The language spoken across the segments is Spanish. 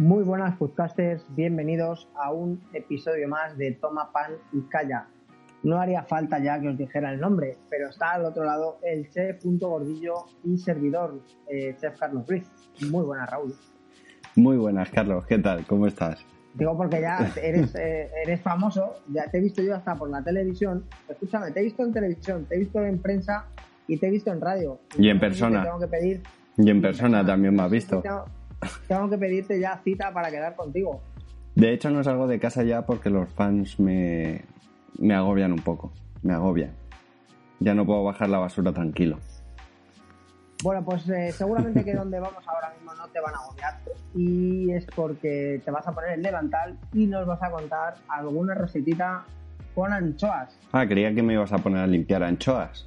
Muy buenas podcasters, bienvenidos a un episodio más de Toma Pan y Calla. No haría falta ya que os dijera el nombre, pero está al otro lado el chef punto gordillo y servidor, eh, chef Carlos Ruiz. Muy buenas, Raúl. Muy buenas, Carlos. ¿Qué tal? ¿Cómo estás? Digo porque ya eres, eh, eres famoso, ya te he visto yo hasta por la televisión. Escúchame, te he visto en televisión, te he visto en prensa y te he visto en radio. Y en persona. Tengo que pedir. Y en persona también me has visto. Tengo, tengo que pedirte ya cita para quedar contigo. De hecho, no salgo de casa ya porque los fans me, me agobian un poco. Me agobian. Ya no puedo bajar la basura tranquilo. Bueno, pues eh, seguramente que donde vamos ahora mismo no te van a agobiar. Y es porque te vas a poner el levantal y nos vas a contar alguna recetita con anchoas. Ah, creía que me ibas a poner a limpiar anchoas.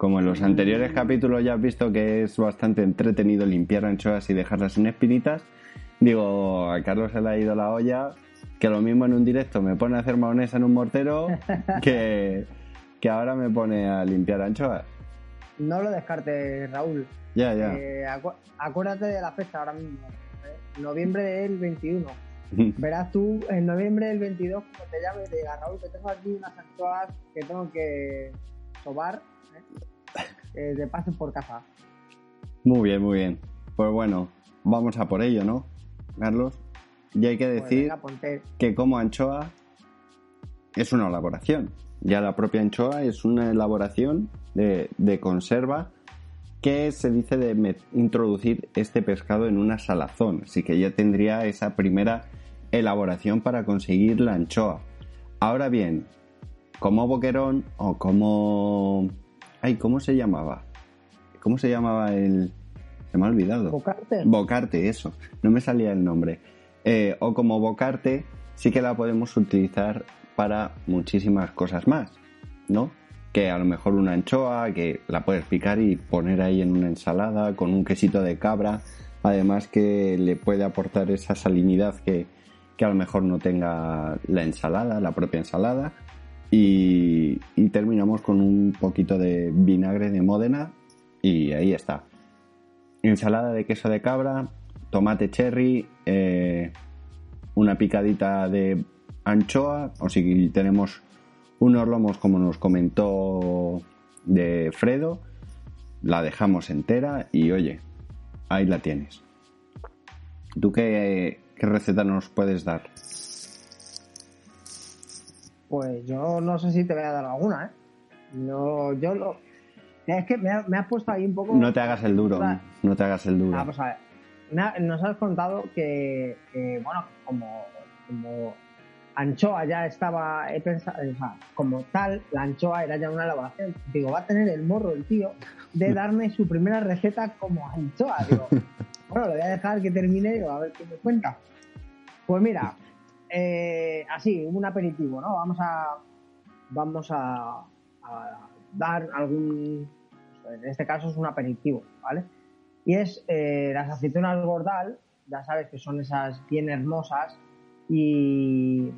Como en los anteriores capítulos ya has visto que es bastante entretenido limpiar anchoas y dejarlas sin espinitas, digo, a Carlos se le ha ido la olla, que lo mismo en un directo me pone a hacer maonesa en un mortero que, que ahora me pone a limpiar anchoas. No lo descartes, Raúl. Ya, ya. Eh, acu- acuérdate de la fecha ahora mismo. ¿eh? Noviembre del 21. Verás tú en noviembre del 22 cuando te llame y te diga, Raúl, que tengo aquí unas anchoas que tengo que sobar, ¿eh? Que te pasen por casa. Muy bien, muy bien. Pues bueno, vamos a por ello, ¿no, Carlos? Y hay que Pues decir venga, que como anchoa es una elaboración. Ya la propia anchoa es una elaboración de, de conserva que se dice de introducir este pescado en una salazón. Así que ya tendría esa primera elaboración para conseguir la anchoa. Ahora bien, como boquerón o como... Ay, ¿cómo se llamaba? ¿Cómo se llamaba el...? Se me ha olvidado. Bocarte. Bocarte, eso. No me salía el nombre. Eh, o como bocarte, sí que la podemos utilizar para muchísimas cosas más, ¿no? Que a lo mejor una anchoa, que la puedes picar y poner ahí en una ensalada con un quesito de cabra. Además que le puede aportar esa salinidad que, que a lo mejor no tenga la ensalada, la propia ensalada. Y, terminamos con un poquito de vinagre de Módena y ahí está ensalada de queso de cabra, tomate cherry, eh, una picadita de anchoa, o si tenemos unos lomos como nos comentó de Fredo, la dejamos entera y oye, ahí la tienes. ¿Tú qué, qué receta nos puedes dar? Pues yo no sé si te voy a dar alguna, ¿eh? No, yo lo... Es que me, ha- me has puesto ahí un poco... No te hagas el duro, Ah, no te hagas el duro. Vamos a ver. Ha- Nos has contado que, bueno, como, como anchoa ya estaba, he pensado, o sea, como tal, la anchoa era ya una elaboración. Digo, va a tener el morro el tío de darme su primera receta como anchoa. Digo, bueno, le voy a dejar que termine y a ver qué me cuenta. Pues mira, eh, así, un aperitivo, ¿no? Vamos a, vamos a, dar algún, en este caso es un aperitivo, ¿vale? Y es eh, las aceitunas gordal, ya sabes que son esas bien hermosas y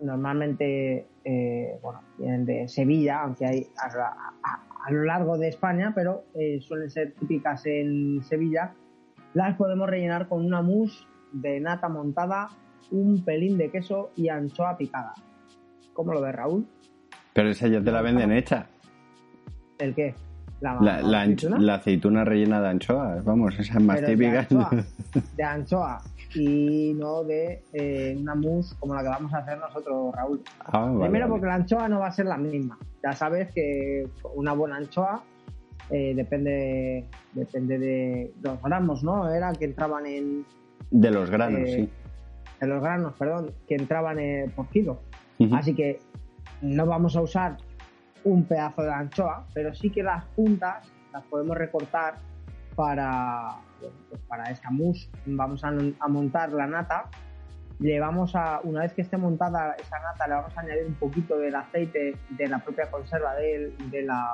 normalmente, eh, bueno, vienen de Sevilla, aunque hay a, a- lo largo de España, pero suelen ser típicas en Sevilla. Las podemos rellenar con una mousse de nata montada, un pelín de queso y anchoa picada. ¿Cómo lo ves, Raúl? Pero esa ya te la venden hecha. ¿El qué? La, La, la aceituna? la aceituna rellena de anchoas, vamos, esa es más Pero típica. De anchoa, de anchoa y no de eh, una mousse como la que vamos a hacer nosotros, Raúl. Ah, vale, Primero vale. porque la anchoa no va a ser la misma. Ya sabes que una buena anchoa eh, depende depende de los gramos, ¿no? Era que entraban en, De los granos, eh, sí. En los granos, perdón, que entraban eh, por kilo. Ujú. Así que no vamos a usar un pedazo de anchoa, pero sí que las puntas las podemos recortar para, bueno, pues para esta mousse. Vamos a, a montar la nata. Le vamos a, una vez que esté montada esa nata, le vamos a añadir un poquito del aceite de la propia conserva del- de, la,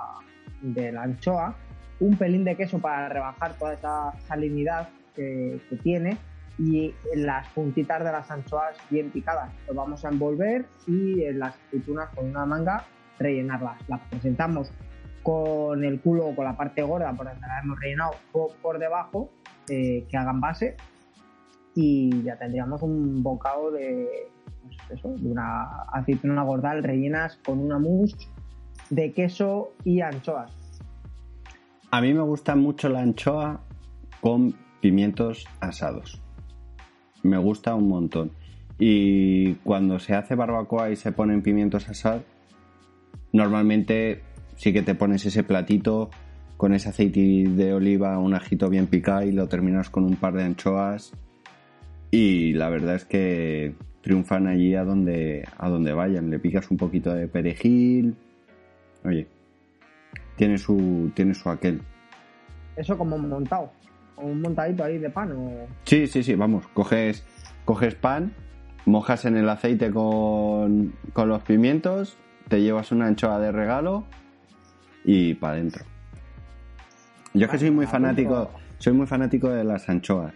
de la anchoa, un pelín de queso para rebajar toda esa salinidad que, que tiene y las puntitas de las anchoas bien picadas. Lo vamos a envolver y en las aceitunas con una manga rellenarlas. Las presentamos con el culo o con la parte gorda por donde la hemos rellenado por, debajo, eh, que hagan base. y ya tendríamos un bocado de, pues una aceituna gordal rellenas con una mousse de queso y anchoas. A mí me gusta mucho la anchoa con pimientos asados. Me gusta un montón. Y cuando se hace barbacoa y se ponen pimientos asados, normalmente sí que te pones ese platito con ese aceite de oliva, un ajito bien picado y lo terminas con un par de anchoas. Y la verdad es que triunfan allí a donde, a donde vayan. Le picas un poquito de perejil. Oye, tiene su, tiene su aquel. Eso como montado, un montadito ahí de pan o... Sí, sí, sí, vamos, coges, coges pan, mojas en el aceite con, con los pimientos, te llevas una anchoa de regalo y para adentro. Yo es que soy muy fanático, soy muy fanático de las anchoas.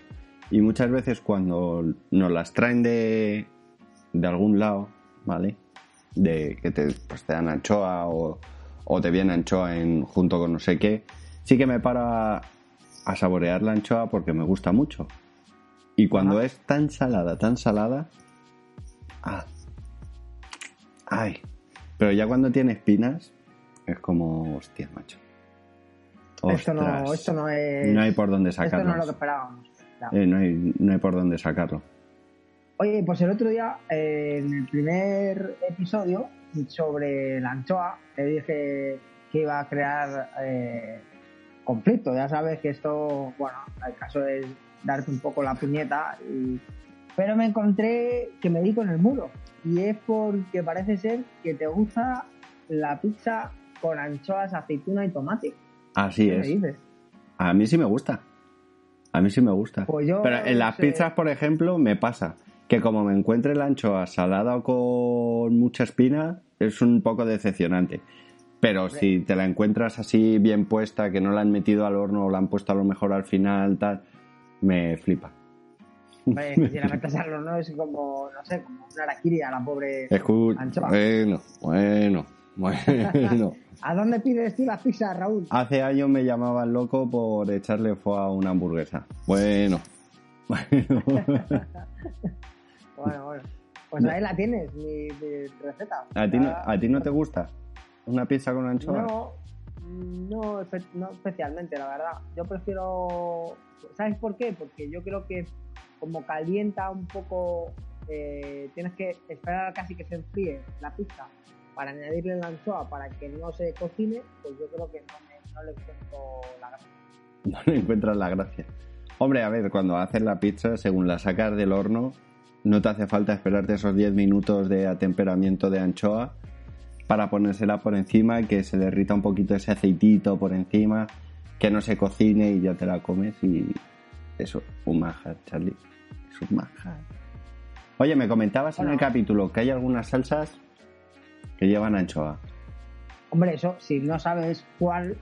Y muchas veces cuando nos las traen de, de algún lado, ¿vale? De que te, pues te dan anchoa o, o te viene anchoa en, junto con no sé qué, sí que me para a saborear la anchoa porque me gusta mucho. Y cuando es tan salada, tan salada, ah, ay. Pero ya cuando tiene espinas, es como, hostia, macho. Esto no, esto no es... No hay por dónde Esto no sacarlo. es lo que esperábamos. Eh, no, hay, no hay por dónde sacarlo. Oye, pues el otro día, eh, en el primer episodio sobre la anchoa, te dije que iba a crear eh, conflicto. Ya sabes que esto, bueno, el caso es darte un poco la puñeta. y- Pero me encontré que me di con el muro. Y es porque parece ser que te gusta la pizza con anchoas, aceituna y tomate. Así ¿Qué me es. dices? A mí sí me gusta. A mí sí me gusta. Pues yo, Pero en las sé. pizzas, por ejemplo, me pasa que como me encuentre la anchoa salada o con mucha espina, es un poco decepcionante. Pero si te la encuentras así bien puesta, que no la han metido al horno o la han puesto a lo mejor al final, tal, me flipa. Hombre, si la metes al horno es como, no sé, como una araquiri a la pobre anchoa. bueno, bueno, bueno. ¿A dónde pides tú las pizzas, Raúl? Hace años me llamaban loco por echarle foie a una hamburguesa. Bueno, bueno. Bueno, bueno. Pues ahí la tienes, mi, mi receta. ¿A ti, no, ¿A ti no te gusta una pizza con anchoa? No, no, espe- no especialmente, la verdad. Yo prefiero... ¿Sabes por qué? Porque yo creo que como calienta un poco, eh, tienes que esperar casi que se enfríe la pizza para añadirle la anchoa para que no se cocine, pues yo creo que no, me- no le encuentro la gracia. No le encuentras la gracia. Hombre, a ver, cuando haces la pizza, según la sacas del horno, no te hace falta esperarte esos 10 minutos de atemperamiento de anchoa para ponérsela por encima, que se derrita un poquito ese aceitito por encima, que no se cocine y ya te la comes y eso, un manjar, Charlie. Es un manjar. Oye, me comentabas en el capítulo que hay algunas salsas que llevan anchoa. Hombre, eso, si no sabes cuál,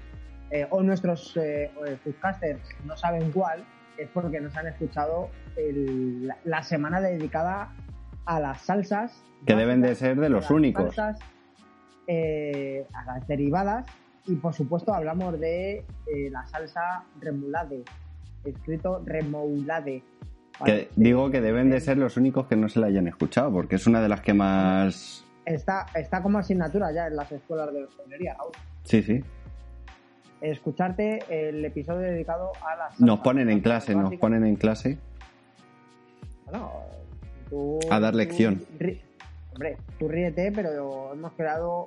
eh, o nuestros eh, foodcasters no saben cuál, es porque nos han escuchado el- la, la semana dedicada a las salsas. Que deben de ser de los únicos. Salsas, eh, a las derivadas, y por supuesto hablamos de eh, la salsa remoulade, escrito remoulade. Digo que deben de ser los únicos que no se la hayan escuchado, porque es una de las que más... Está, está como asignatura ya en las escuelas de hostelería, Raúl. Sí, sí. escucharte el episodio dedicado a las Nos ponen en clase, nos ponen en clase. Bueno, tú- A dar lección. Hombre, tú ríete, pero hemos creado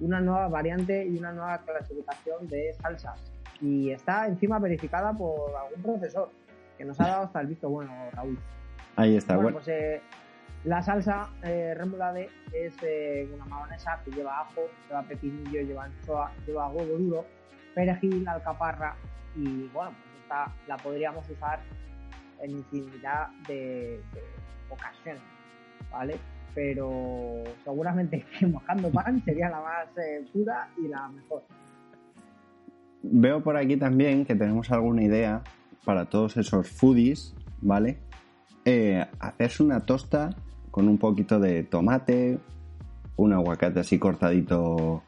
una nueva variante y una nueva clasificación de salsas. Y está encima verificada por algún profesor que nos ha dado hasta el visto bueno, Raúl. Ahí está. Bueno, Bueno, pues eh, la salsa eh, remoulade es eh, una mayonesa que lleva ajo, lleva pepinillo, lleva anchoa, lleva huevo duro, perejil, alcaparra y bueno, pues esta la podríamos usar en infinidad de, de ocasiones, ¿vale? Pero seguramente que mojando pan sería la más eh, pura y la mejor. veo por aquí también que tenemos alguna idea para todos esos foodies, ¿vale? Eh, hacerse una tosta con un poquito de tomate, un aguacate así cortadito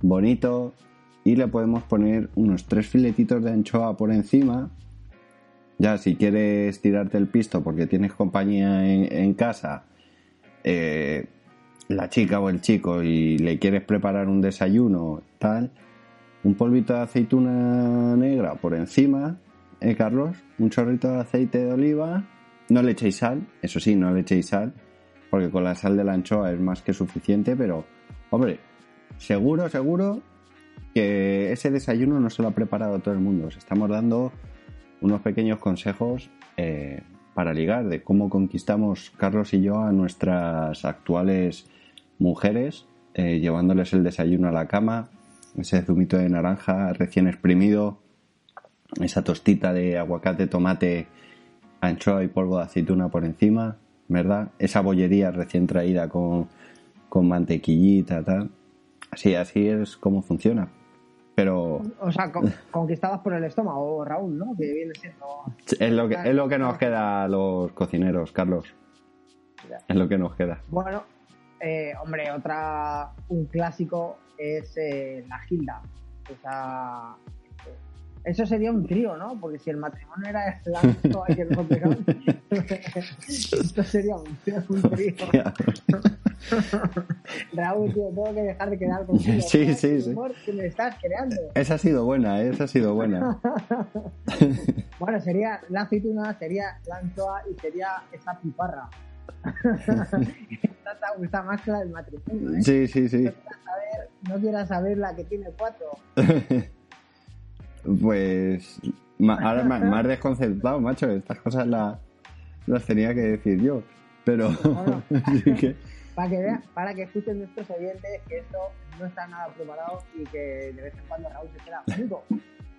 bonito y le podemos poner unos tres filetitos de anchoa por encima Ya, si quieres tirarte el pisto porque tienes compañía en, en casa, eh, la chica o el chico, y le quieres preparar un desayuno, tal, un polvito de aceituna negra por encima, ¿eh, Carlos? Un chorrito de aceite de oliva. No le echéis sal, eso sí, no le echéis sal, porque con la sal de la anchoa es más que suficiente, pero, hombre, seguro, seguro que ese desayuno no se lo ha preparado todo el mundo. Os estamos dando unos pequeños consejos eh, para ligar de cómo conquistamos Carlos y yo a nuestras actuales mujeres, eh, llevándoles el desayuno a la cama, ese zumito de naranja recién exprimido, esa tostita de aguacate, tomate, anchoa y polvo de aceituna por encima, ¿verdad? Esa bollería recién traída con, con mantequillita, tal. Así, así es como funciona. Pero O sea, con- conquistadas por el estómago, Raúl, ¿no? Que viene siendo... es lo que, es lo que nos queda a los cocineros, Carlos. Es lo que nos queda. Bueno, eh, hombre, otra, un clásico es eh, la gilda. Esa, eso sería un trío, ¿no? Porque si el matrimonio era el ancho y el boterón, esto sería un, un trío. Raúl, tío, tengo que dejar de quedar contigo. Sí, ¿no? sí, El sí. que me estás creando. Esa ha sido buena, ¿eh? esa ha sido buena. Bueno, sería la aceituna, sería la anchoa y sería esa piparra. Esta te gusta más que la del matrimonio, ¿eh? Sí, sí, sí. No quieras saber, no quieras saber la que tiene cuatro. Pues ahora me, me has desconcertado, macho. Estas cosas la- las tenía que decir yo. Pero Bueno. que- Para que vean, para que escuchen nuestros oyentes que esto no está nada preparado y que de vez en cuando Raúl se queda único.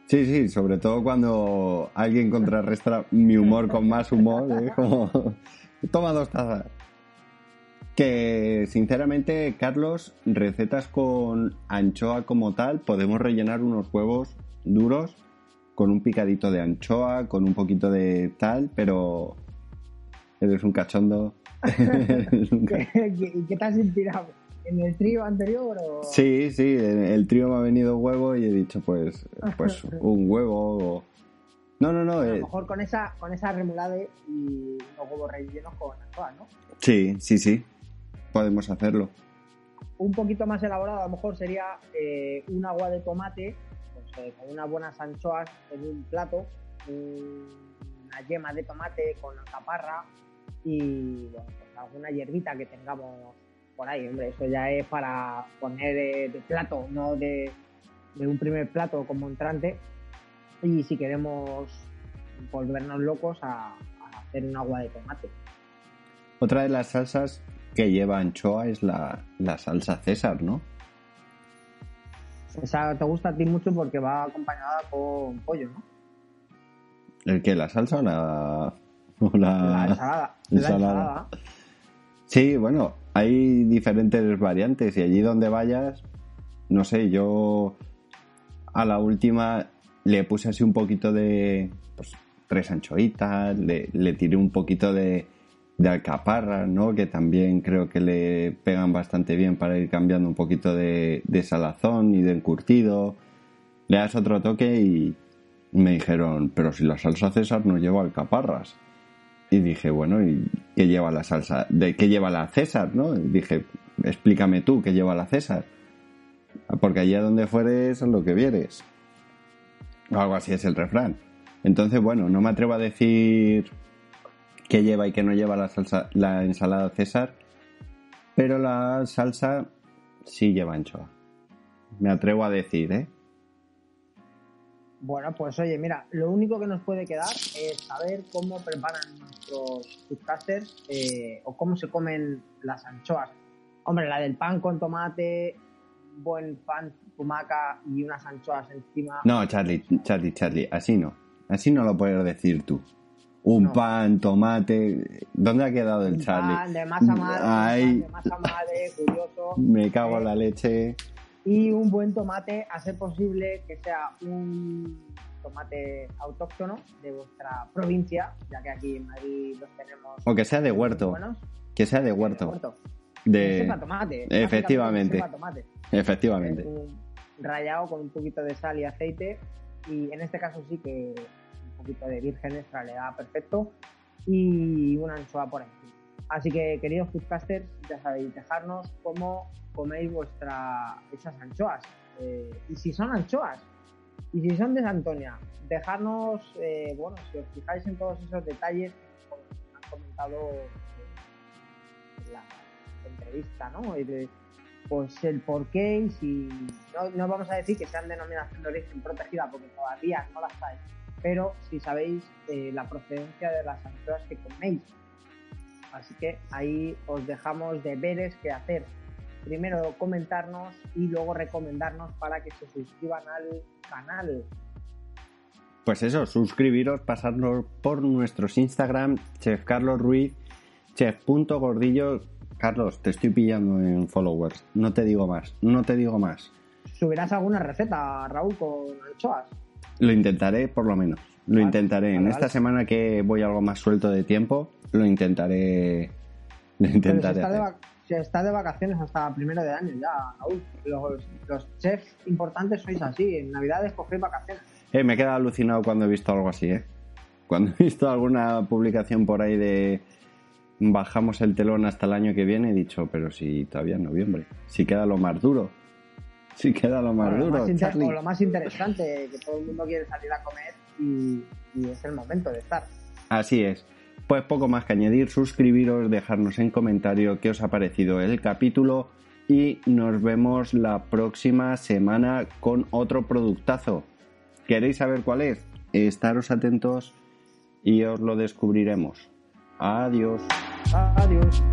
sí, sí, sobre todo cuando alguien contrarresta mi humor con más humor. ¿eh? Como, toma dos tazas. Que sinceramente, Carlos, recetas con anchoa como tal, podemos rellenar unos huevos duros con un picadito de anchoa, con un poquito de tal, pero eres un cachondo. Eres un ca- ¿Y qué te has inspirado? ¿En el trío anterior o...? Sí, sí, el trío me ha venido huevo y he dicho pues, pues un huevo o... No, no, no, A lo eh, mejor con esa, con esa remulade y los huevos rellenos con anchoa, ¿no? sí, sí, sí, podemos hacerlo. Un poquito más elaborado a lo mejor sería eh, un agua de tomate eh, con unas buenas anchoas en un plato, un- una yema de tomate con alcaparra y bueno, pues, alguna hierbita que tengamos por ahí. Hombre, eso ya es para poner de plato, no de, un primer plato como entrante. Y si queremos volvernos locos a, hacer un agua de tomate. Otra de las salsas que lleva anchoa es la salsa César, ¿no? Esa te gusta a ti mucho porque va acompañada con pollo, ¿no? ¿El que ¿La salsa o la...? o la- La ensalada. La ensalada. ensalada. Sí, bueno, hay diferentes variantes y allí donde vayas, no sé, yo a la última le puse así un poquito de, pues, tres anchoitas, le, le tiré un poquito de, de alcaparra, ¿no? Que también creo que le pegan bastante bien para ir cambiando un poquito de, salazón y de encurtido. Le das otro toque y me dijeron, pero si la salsa César no lleva alcaparras. Y dije, bueno, ¿y qué lleva la salsa? ¿De qué lleva la César, no? Dije, explícame tú qué lleva la César. Porque allá donde fueres es lo que vieres. O algo así es el refrán. Entonces, bueno, no me atrevo a decir qué lleva y qué no lleva la salsa, la ensalada César, pero la salsa sí lleva anchoa. Me atrevo a decir, ¿eh? Bueno, pues oye, mira, lo único que nos puede quedar es saber cómo preparan nuestros foodcasters eh, o cómo se comen las anchoas. Hombre, la del pan con tomate, buen pan, tumaca y unas anchoas encima. No, Charlie, Charlie, Charlie, así no. Así no lo puedes decir tú. Un No. pan, tomate. ¿Dónde ha quedado el un Charlie? pan de masa madre, Ay. de masa madre, curioso. Me cago en la leche. y un buen tomate, a ser posible que sea un tomate autóctono de vuestra provincia, ya que aquí en Madrid los tenemos O que sea de huerto. buenos. Que sea de De huerto. huerto. Que De... sepa tomate. Efectivamente. sepa tomate. Efectivamente. Un rallado con un poquito de sal y aceite y en este caso sí que un poquito de virgen extra le da perfecto y una anchoa por encima. Así que, queridos foodcasters, ya sabéis, dejarnos cómo coméis vuestra, esas anchoas. Eh, y si son anchoas, y si son de Santonia, dejarnos, eh, bueno, si os fijáis en todos esos detalles que han comentado en la entrevista, ¿no? pues el por qué y si no, no, vamos a decir que sean denominación de origen protegida porque todavía no las hay, pero si sabéis eh, la procedencia de las anchoas que coméis. Así que ahí os dejamos deberes que hacer. Primero comentarnos y luego recomendarnos para que se suscriban al canal. Pues eso, suscribiros, pasarnos por nuestros Instagram, Chef Carlos Ruiz, chef.gordillo Carlos, te estoy pillando en followers. No te digo más, no te digo más. ¿Subirás alguna receta, Raúl, con anchoas? Lo intentaré, por lo menos. Lo intentaré. en esta semana que voy algo más suelto de tiempo, lo intentaré. Lo intentaré. Se está, de vacaciones hasta primero de año ya, Raúl. Los, chefs importantes sois así. En Navidades cogéis vacaciones. Eh, me he quedado alucinado cuando he visto algo así, ¿eh? Cuando he visto alguna publicación por ahí de bajamos el telón hasta el año que viene, he dicho, pero si todavía es noviembre, si queda lo más duro. Si queda lo más duro. o lo más interesante, que todo el mundo quiere salir a comer y, y es el momento de estar. Así es. Pues poco más que añadir, suscribiros, dejarnos en comentario qué os ha parecido el capítulo y nos vemos la próxima semana con otro productazo. ¿Queréis saber cuál es? Estaros atentos y os lo descubriremos. Adiós. Adiós.